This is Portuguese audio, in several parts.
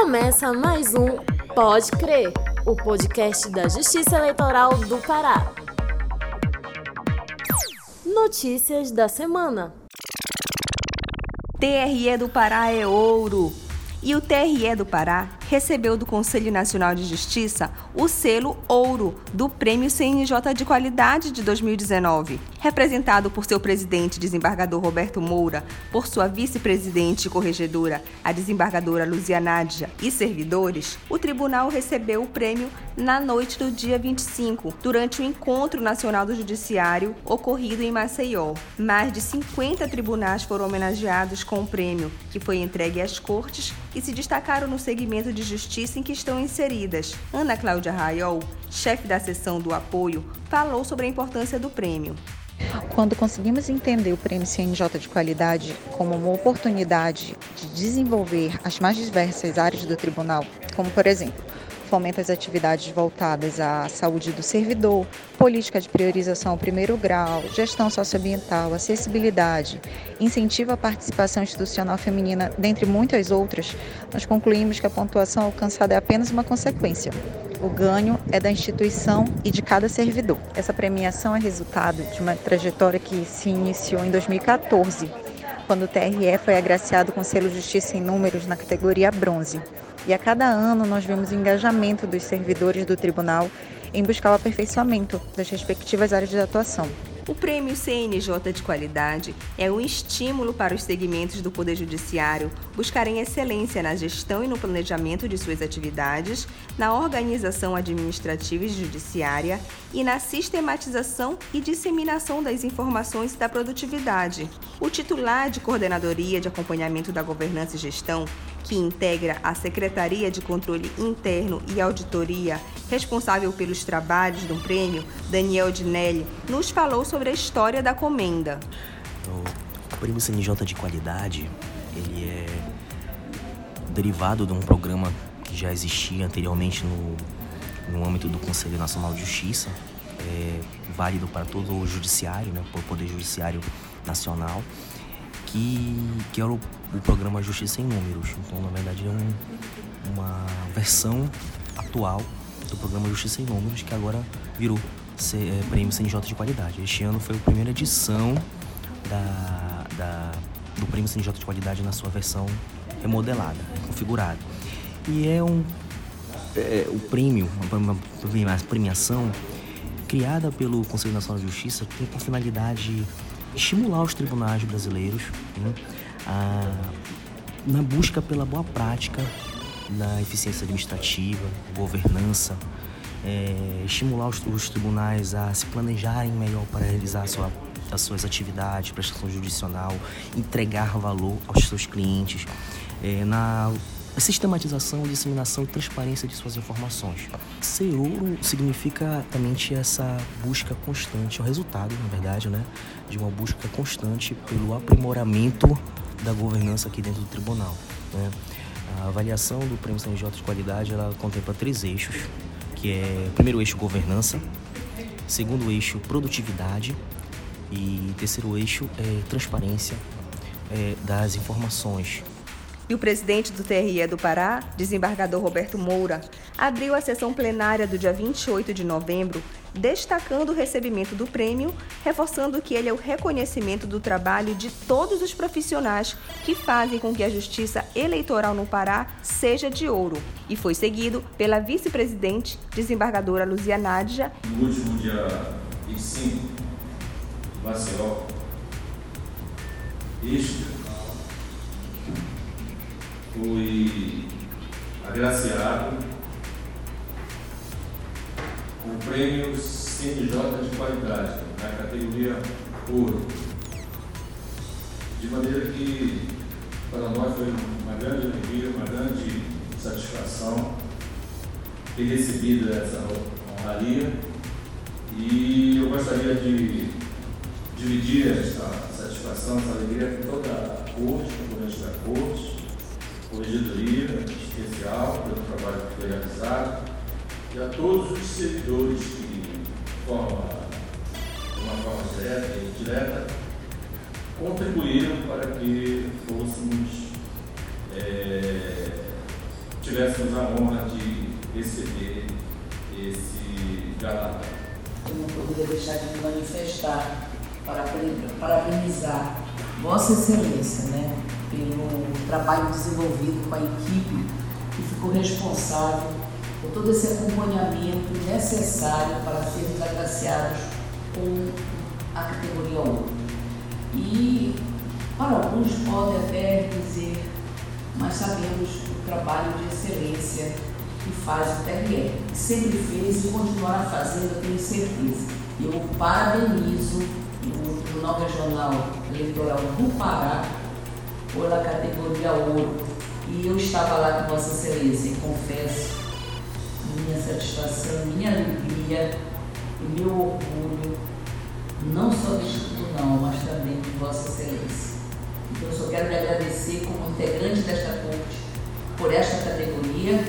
Começa mais um Pode Crer, o podcast da Justiça Eleitoral do Pará. Notícias da semana. TRE do Pará é ouro. E o TRE do Pará recebeu do Conselho Nacional de Justiça o selo Ouro do Prêmio CNJ de Qualidade de 2019. Representado por seu presidente, desembargador Roberto Moura, por sua vice-presidente e corregedora, a desembargadora Luzia Nádia, e servidores, o tribunal recebeu o prêmio na noite do dia 25, durante o Encontro Nacional do Judiciário ocorrido em Maceió. Mais de 50 tribunais foram homenageados com o prêmio, que foi entregue às cortes que se destacaram no segmento de justiça em que estão inseridas. Ana Cláudia Raiol, chefe da seção do apoio, falou sobre a importância do prêmio. Quando conseguimos entender o Prêmio CNJ de Qualidade como uma oportunidade de desenvolver as mais diversas áreas do tribunal, como por exemplo, fomenta as atividades voltadas à saúde do servidor, política de priorização ao primeiro grau, gestão socioambiental, acessibilidade, incentivo à participação institucional feminina, dentre muitas outras, nós concluímos que a pontuação alcançada é apenas uma consequência. O ganho é da instituição e de cada servidor. Essa premiação é resultado de uma trajetória que se iniciou em 2014, quando o TRE foi agraciado com selo Justiça em Números na categoria bronze. E a cada ano nós vemos o engajamento dos servidores do tribunal em buscar o aperfeiçoamento das respectivas áreas de atuação. O Prêmio CNJ de Qualidade é um estímulo para os segmentos do Poder Judiciário buscarem excelência na gestão e no planejamento de suas atividades, na organização administrativa e judiciária e na sistematização e disseminação das informações da produtividade. O titular de Coordenadoria de Acompanhamento da Governança e Gestão, que integra a Secretaria de Controle Interno e Auditoria, responsável pelos trabalhos do prêmio, Daniel Dinelli, nos falou sobre a história da comenda. O prêmio CNJ de qualidade, ele é derivado de um programa que já existia anteriormente no, no âmbito do Conselho Nacional de Justiça, é, válido para todo o judiciário, né, o Poder Judiciário Nacional, que, que era o, o programa Justiça em Números. Então, na verdade, é um, uma versão atual do programa Justiça em Números, que agora virou C, é, Prêmio CNJ de Qualidade. Este ano foi a primeira edição da, da, do Prêmio CNJ de Qualidade na sua versão remodelada, configurada. E é um é, o prêmio, uma premiação criada pelo Conselho Nacional de Justiça tem por finalidade estimular os tribunais brasileiros né, a, na busca pela boa prática na eficiência administrativa, governança, é, estimular os, os, tribunais a se planejarem melhor para realizar sua, as suas atividades, prestação judicional, entregar valor aos seus clientes, é, na sistematização, disseminação e transparência de suas informações. Ser ouro significa exatamente essa busca constante, o resultado, na verdade, né, de uma busca constante pelo aprimoramento da governança aqui dentro do tribunal. Né? A avaliação do Prêmio CNJ de Qualidade ela contempla três eixos, que é primeiro eixo governança, segundo eixo produtividade e terceiro eixo é transparência é, das informações e o presidente do TRE do Pará, desembargador Roberto Moura, abriu a sessão plenária do dia 28 de novembro, destacando o recebimento do prêmio, reforçando que ele é o reconhecimento do trabalho de todos os profissionais que fazem com que a justiça eleitoral no Pará seja de ouro. E foi seguido pela vice-presidente, desembargadora Luzia Nádia. No último dia 25, Maceió, este agraciado com o prêmio CNJ de qualidade, na categoria ouro. De maneira que para nós foi uma grande alegria, uma grande satisfação ter recebido essa honraria e eu gostaria de dividir essa satisfação, essa alegria com toda a corte, componente da corte, corregedoria especial pelo trabalho que foi realizado e a todos os servidores que, de forma, de uma forma direta e indireta, contribuíram para que fôssemos, é, tivéssemos a honra de receber esse galardão. Eu não poderia deixar de me manifestar para parabenizar Vossa Excelência né, pelo trabalho desenvolvido com a equipe que ficou responsável por todo esse acompanhamento necessário para sermos agraciados com a categoria 1. E para alguns podem até dizer, mas sabemos o trabalho de excelência que faz o TRE, que sempre fez e continuará fazendo, eu tenho certeza. Eu parabenizo o Tribunal Regional Eleitoral do Pará pela categoria ouro. E eu estava lá com Vossa Excelência e confesso minha satisfação, minha alegria e meu orgulho, não só deste tribunal, mas também de Vossa Excelência. Então, eu só quero lhe agradecer como integrante desta corte por esta categoria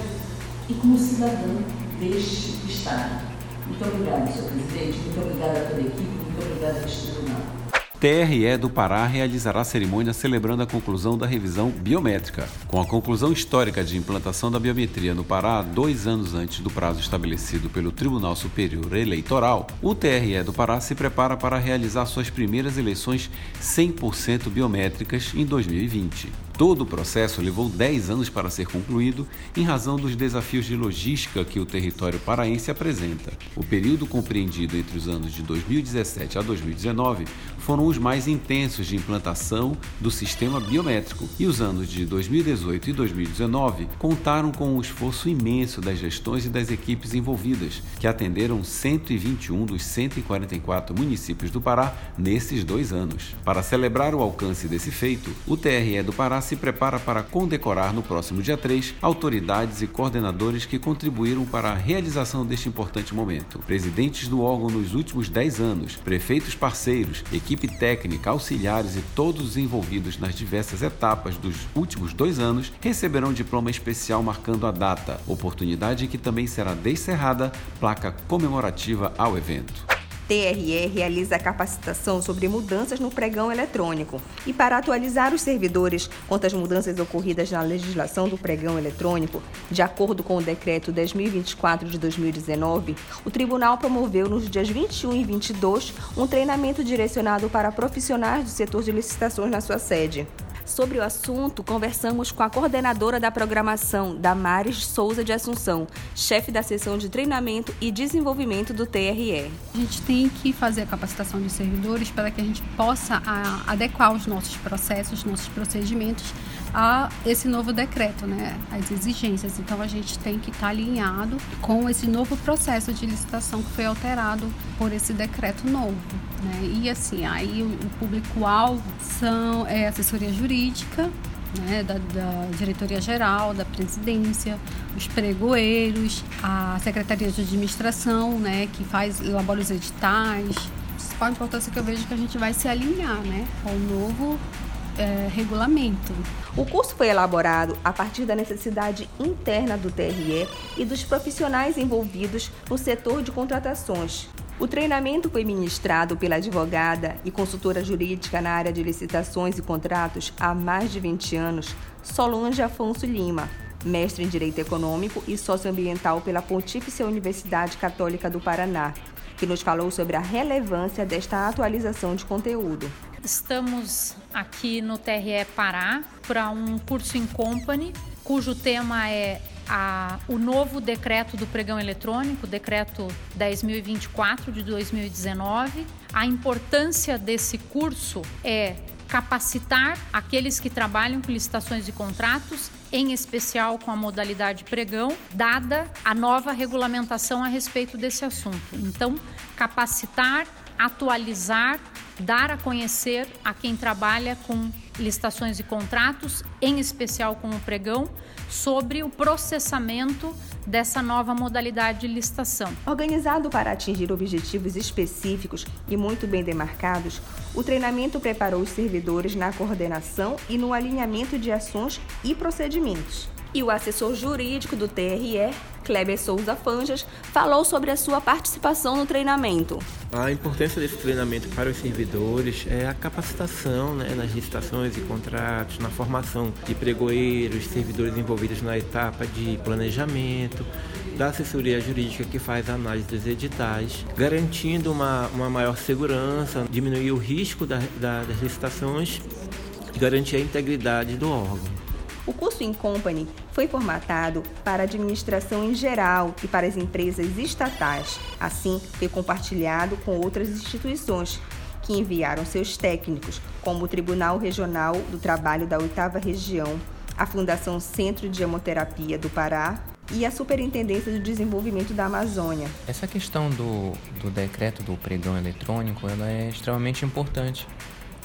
e como cidadão deste Estado. Muito obrigada, senhor presidente, muito obrigada a toda a equipe, muito obrigada a este tribunal. TRE do Pará realizará cerimônia celebrando a conclusão da revisão biométrica. Com a conclusão histórica de implantação da biometria no Pará dois anos antes do prazo estabelecido pelo Tribunal Superior Eleitoral, o TRE do Pará se prepara para realizar suas primeiras eleições 100% biométricas em 2020. Todo o processo levou 10 anos para ser concluído em razão dos desafios de logística que o território paraense apresenta. O período compreendido entre os anos de 2017 a 2019 foram os mais intensos de implantação do sistema biométrico e os anos de 2018 e 2019 contaram com um esforço imenso das gestões e das equipes envolvidas, que atenderam 121 dos 144 municípios do Pará nesses dois anos. Para celebrar o alcance desse feito, o TRE do Pará se prepara para condecorar no próximo dia 3 autoridades e coordenadores que contribuíram para a realização deste importante momento. Presidentes do órgão nos últimos 10 anos, prefeitos parceiros, equipe técnica, auxiliares e todos os envolvidos nas diversas etapas dos últimos dois anos receberão diploma especial marcando a data, oportunidade que também será descerrada placa comemorativa ao evento. TRE realiza capacitação sobre mudanças no pregão eletrônico. E para atualizar os servidores quanto às mudanças ocorridas na legislação do pregão eletrônico, de acordo com o decreto 10.024 de 2019, o tribunal promoveu nos dias 21 e 22 um treinamento direcionado para profissionais do setor de licitações na sua sede. Sobre o assunto, conversamos com a coordenadora da programação, Damares Souza de Assunção, chefe da seção de treinamento e desenvolvimento do TRE. A gente tem que fazer a capacitação de servidores para que a gente possa adequar os nossos processos, os nossos procedimentos a esse novo decreto, né, as exigências. Então a gente tem que estar alinhado com esse novo processo de licitação que foi alterado por esse decreto novo. Né? E assim, aí o público-alvo são é, assessoria jurídica, né, da, da, diretoria geral, da presidência, os pregoeiros, a secretaria de administração, né, que faz elabora os editais. A principal importância que eu vejo é que a gente vai se alinhar, né, ao novo é, regulamento. O curso foi elaborado a partir da necessidade interna do TRE e dos profissionais envolvidos no setor de contratações. O treinamento foi ministrado pela advogada e consultora jurídica na área de licitações e contratos há mais de 20 anos, Solange Afonso Lima, mestre em Direito Econômico e Socioambiental pela Pontífice Universidade Católica do Paraná, que nos falou sobre a relevância desta atualização de conteúdo. Estamos aqui no TRE Pará para um curso em company, cujo tema é a, o novo decreto do pregão eletrônico, decreto 10.024 de 2019. A importância desse curso é capacitar aqueles que trabalham com licitações e contratos, em especial com a modalidade pregão, dada a nova regulamentação a respeito desse assunto. Então, capacitar, atualizar, dar a conhecer a quem trabalha com licitações e contratos, em especial com o pregão, sobre o processamento dessa nova modalidade de licitação. Organizado para atingir objetivos específicos e muito bem demarcados, o treinamento preparou os servidores na coordenação e no alinhamento de ações e procedimentos. E o assessor jurídico do TRE, Kleber Souza Fanjas falou sobre a sua participação no treinamento. A importância desse treinamento para os servidores é a capacitação né, nas licitações e contratos, na formação de pregoeiros, servidores envolvidos na etapa de planejamento, da assessoria jurídica que faz a análise dos editais, garantindo uma, uma maior segurança, diminuir o risco da, da, das licitações e garantir a integridade do órgão. O curso In Company foi formatado para a administração em geral e para as empresas estatais. Assim, foi compartilhado com outras instituições que enviaram seus técnicos, como o Tribunal Regional do Trabalho da Oitava Região, a Fundação Centro de Hemoterapia do Pará e a Superintendência do Desenvolvimento da Amazônia. Essa questão do, do decreto do pregão eletrônico ela é extremamente importante,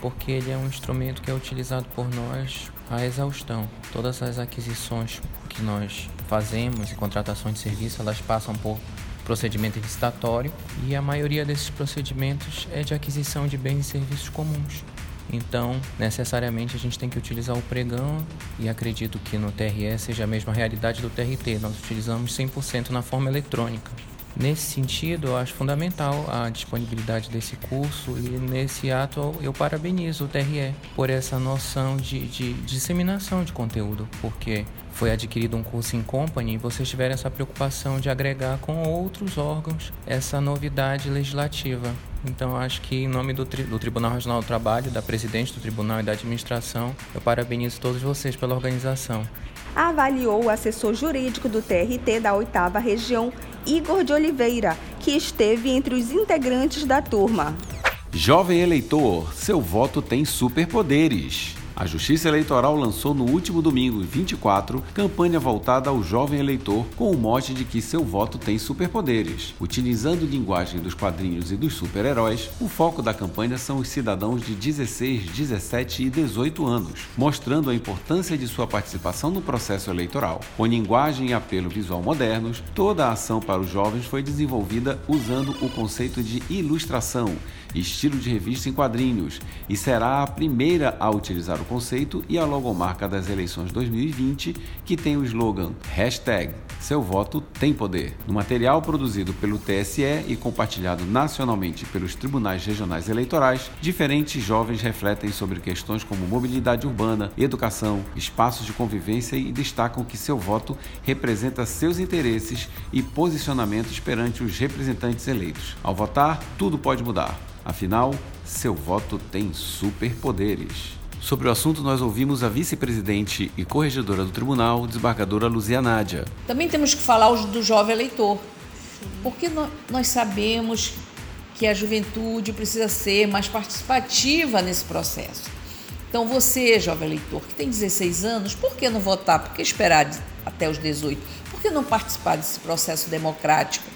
porque ele é um instrumento que é utilizado por nós a exaustão. Todas as aquisições que nós fazemos e contratações de serviço, elas passam por procedimento licitatório e a maioria desses procedimentos é de aquisição de bens e serviços comuns. Então, necessariamente a gente tem que utilizar o pregão e acredito que no TRE seja a mesma realidade do TRT. Nós utilizamos 100% na forma eletrônica. Nesse sentido, eu acho fundamental a disponibilidade desse curso e nesse ato eu parabenizo o TRE por essa noção de, de disseminação de conteúdo, porque foi adquirido um curso em company e vocês tiveram essa preocupação de agregar com outros órgãos essa novidade legislativa. Então, acho que em nome do, tri do Tribunal Regional do Trabalho, da presidente do tribunal e da administração, eu parabenizo todos vocês pela organização avaliou o assessor jurídico do TRT da oitava região, Igor de Oliveira, que esteve entre os integrantes da turma. Jovem eleitor, seu voto tem superpoderes. A Justiça Eleitoral lançou no último domingo, 24, campanha voltada ao jovem eleitor com o mote de que seu voto tem superpoderes. Utilizando linguagem dos quadrinhos e dos super-heróis, o foco da campanha são os cidadãos de 16, 17 e 18 anos, mostrando a importância de sua participação no processo eleitoral. Com linguagem e apelo visual modernos, toda a ação para os jovens foi desenvolvida usando o conceito de ilustração estilo de revista em quadrinhos, e será a primeira a utilizar o conceito e a logomarca das eleições 2020, que tem o slogan hashtag seu voto tem poder. No material produzido pelo TSE e compartilhado nacionalmente pelos tribunais regionais eleitorais, diferentes jovens refletem sobre questões como mobilidade urbana, educação, espaços de convivência e destacam que seu voto representa seus interesses e posicionamentos perante os representantes eleitos. Ao votar, tudo pode mudar. Afinal, seu voto tem superpoderes. Sobre o assunto, nós ouvimos a vice-presidente e corregedora do tribunal, desembargadora Luzia Nádia. Também temos que falar do jovem eleitor, porque nós sabemos que a juventude precisa ser mais participativa nesse processo. Então, você, jovem eleitor, que tem 16 anos, por que não votar? Por que esperar até os 18? Por que não participar desse processo democrático?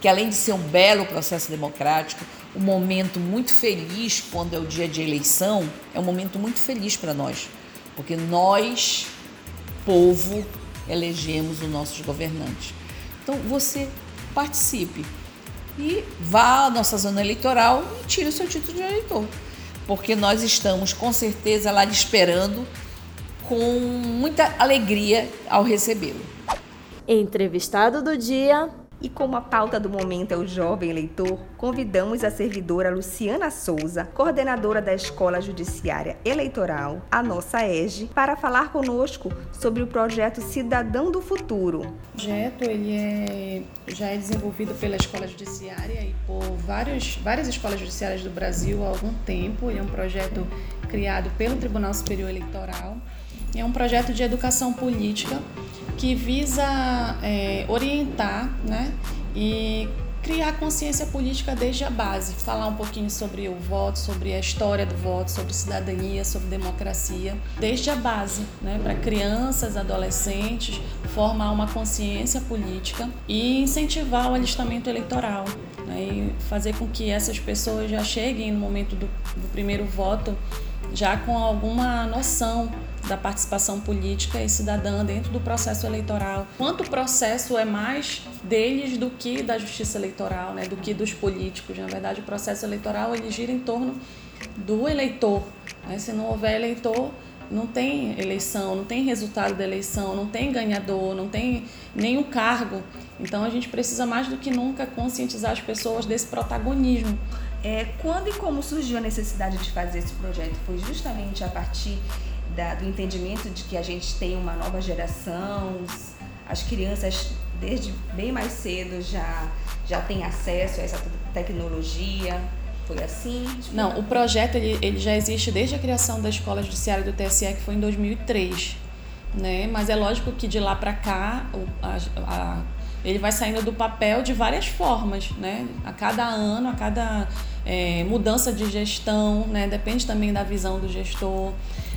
Que além de ser um belo processo democrático, um momento muito feliz quando é o dia de eleição, é um momento muito feliz para nós, porque nós, povo, elegemos os nossos governantes. Então você participe e vá à nossa zona eleitoral e tire o seu título de eleitor, porque nós estamos com certeza lá lhe esperando com muita alegria ao recebê-lo. Entrevistado do dia, e como a pauta do momento é o jovem eleitor, convidamos a servidora Luciana Souza, coordenadora da Escola Judiciária Eleitoral, a nossa EGE, para falar conosco sobre o projeto Cidadão do Futuro. O projeto ele é, já é desenvolvido pela Escola Judiciária e por vários, várias escolas judiciárias do Brasil há algum tempo. Ele é um projeto criado pelo Tribunal Superior Eleitoral. É um projeto de educação política que visa é, orientar né, e criar consciência política desde a base, falar um pouquinho sobre o voto, sobre a história do voto, sobre cidadania, sobre democracia, desde a base, né, para crianças, adolescentes, formar uma consciência política e incentivar o alistamento eleitoral, né, e fazer com que essas pessoas já cheguem no momento do, do primeiro voto já com alguma noção da participação política e cidadã dentro do processo eleitoral. Quanto o processo é mais deles do que da justiça eleitoral, né, do que dos políticos. Na verdade, o processo eleitoral ele gira em torno do eleitor. Né? Se não houver eleitor, não tem eleição, não tem resultado da eleição, não tem ganhador, não tem nenhum cargo. Então a gente precisa mais do que nunca conscientizar as pessoas desse protagonismo. É, quando e como surgiu a necessidade de fazer esse projeto? Foi justamente a partir da, do entendimento de que a gente tem uma nova geração, as crianças desde bem mais cedo já, já têm acesso a essa tecnologia. Foi assim? Não, o projeto ele, ele já existe desde a criação da Escola Judiciária do TSE, que foi em 2003. Né? Mas é lógico que de lá para cá o, a, a, ele vai saindo do papel de várias formas, né? A cada ano, a cada é, mudança de gestão, né? Depende também da visão do gestor,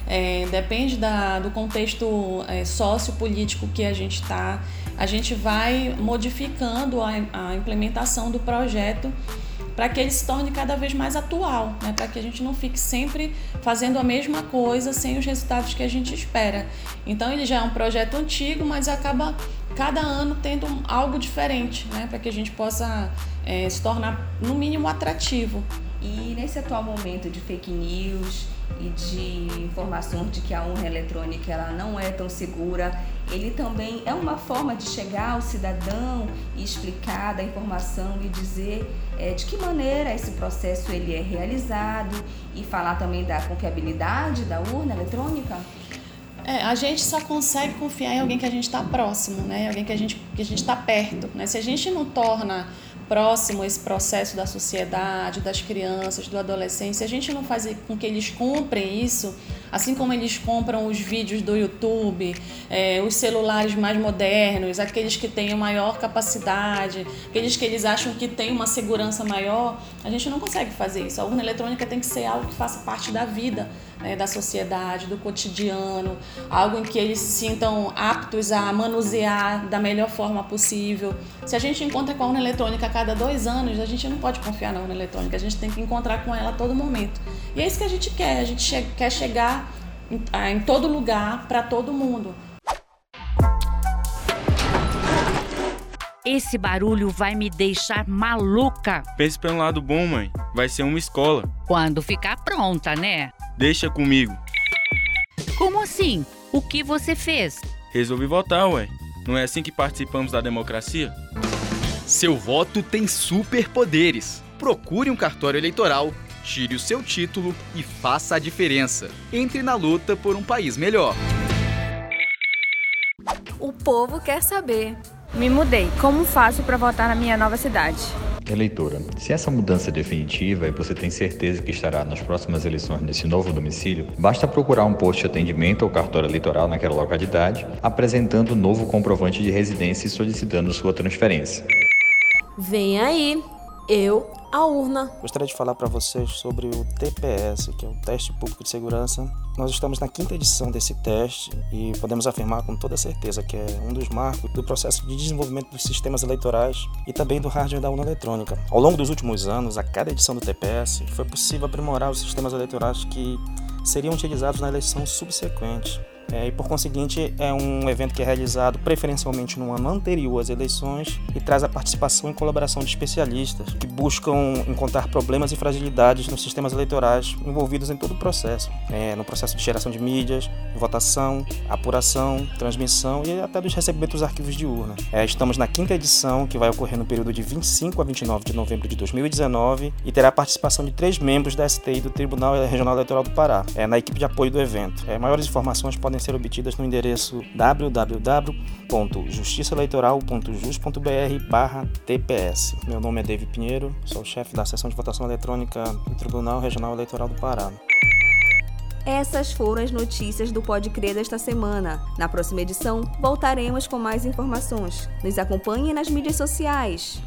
é, depende da, do contexto é, sociopolítico que a gente está. A gente vai modificando a, a implementação do projeto para que ele se torne cada vez mais atual, né? para que a gente não fique sempre fazendo a mesma coisa sem os resultados que a gente espera. Então ele já é um projeto antigo, mas acaba cada ano tendo algo diferente, né? para que a gente possa é, se tornar no mínimo atrativo. E nesse atual momento de fake news e de informações de que a urna eletrônica ela não é tão segura, ele também é uma forma de chegar ao cidadão e explicar da informação e dizer é, de que maneira esse processo ele é realizado e falar também da confiabilidade da urna eletrônica? É, a gente só consegue confiar em alguém que a gente está próximo, né? Alguém que a gente que a gente está perto, né? Se a gente não torna próximo esse processo da sociedade, das crianças, do adolescente, se a gente não faz com que eles comprem isso, assim como eles compram os vídeos do YouTube, é, os celulares mais modernos, aqueles que têm maior capacidade, aqueles que eles acham que têm uma segurança maior, a gente não consegue fazer isso. A urna eletrônica tem que ser algo que faça parte da vida né, da sociedade, do cotidiano, algo em que eles se sintam aptos a manusear da melhor forma possível. Se a gente encontra com a urna eletrônica a cada dois anos, a gente não pode confiar na urna eletrônica, a gente tem que encontrar com ela a todo momento. E é isso que a gente quer, a gente che quer chegar em, em todo lugar, para todo mundo. Esse barulho vai me deixar maluca. Pense pelo lado bom, mãe. Vai ser uma escola. Quando ficar pronta, né? Deixa comigo. Como assim? O que você fez? Resolvi votar, ué. Não é assim que participamos da democracia? Seu voto tem superpoderes. Procure um cartório eleitoral, tire o seu título e faça a diferença. Entre na luta por um país melhor. O povo quer saber. Me mudei. Como faço para votar na minha nova cidade? Eleitora, se essa mudança é definitiva e você tem certeza que estará nas próximas eleições nesse novo domicílio, basta procurar um posto de atendimento ao cartório eleitoral naquela localidade, apresentando o novo comprovante de residência e solicitando sua transferência. Vem aí, eu a urna. Gostaria de falar para vocês sobre o TPS, que é o Teste Público de Segurança. Nós estamos na quinta edição desse teste e podemos afirmar com toda certeza que é um dos marcos do processo de desenvolvimento dos sistemas eleitorais e também do hardware da urna eletrônica. Ao longo dos últimos anos, a cada edição do TPS, foi possível aprimorar os sistemas eleitorais que seriam utilizados na eleição subsequente. É, e por conseguinte, é um evento que é realizado preferencialmente no ano anterior às eleições e traz a participação e colaboração de especialistas que buscam encontrar problemas e fragilidades nos sistemas eleitorais envolvidos em todo o processo, é, no processo de geração de mídias, votação, apuração, transmissão e até dos recebimentos dos arquivos de urna. É, estamos na quinta edição, que vai ocorrer no período de 25 a 29 de novembro de 2019 e terá a participação de três membros da STI do Tribunal Regional Eleitoral do Pará, é, na equipe de apoio do evento. É, maiores informações podem podem ser obtidas no endereço www.justiçaeleitoral.jus.br/tps. Meu nome é David Pinheiro, sou chefe da seção de votação eletrônica do Tribunal Regional Eleitoral do Pará. Essas foram as notícias do Pode Crer desta semana. Na próxima edição, voltaremos com mais informações. Nos acompanhe nas mídias sociais.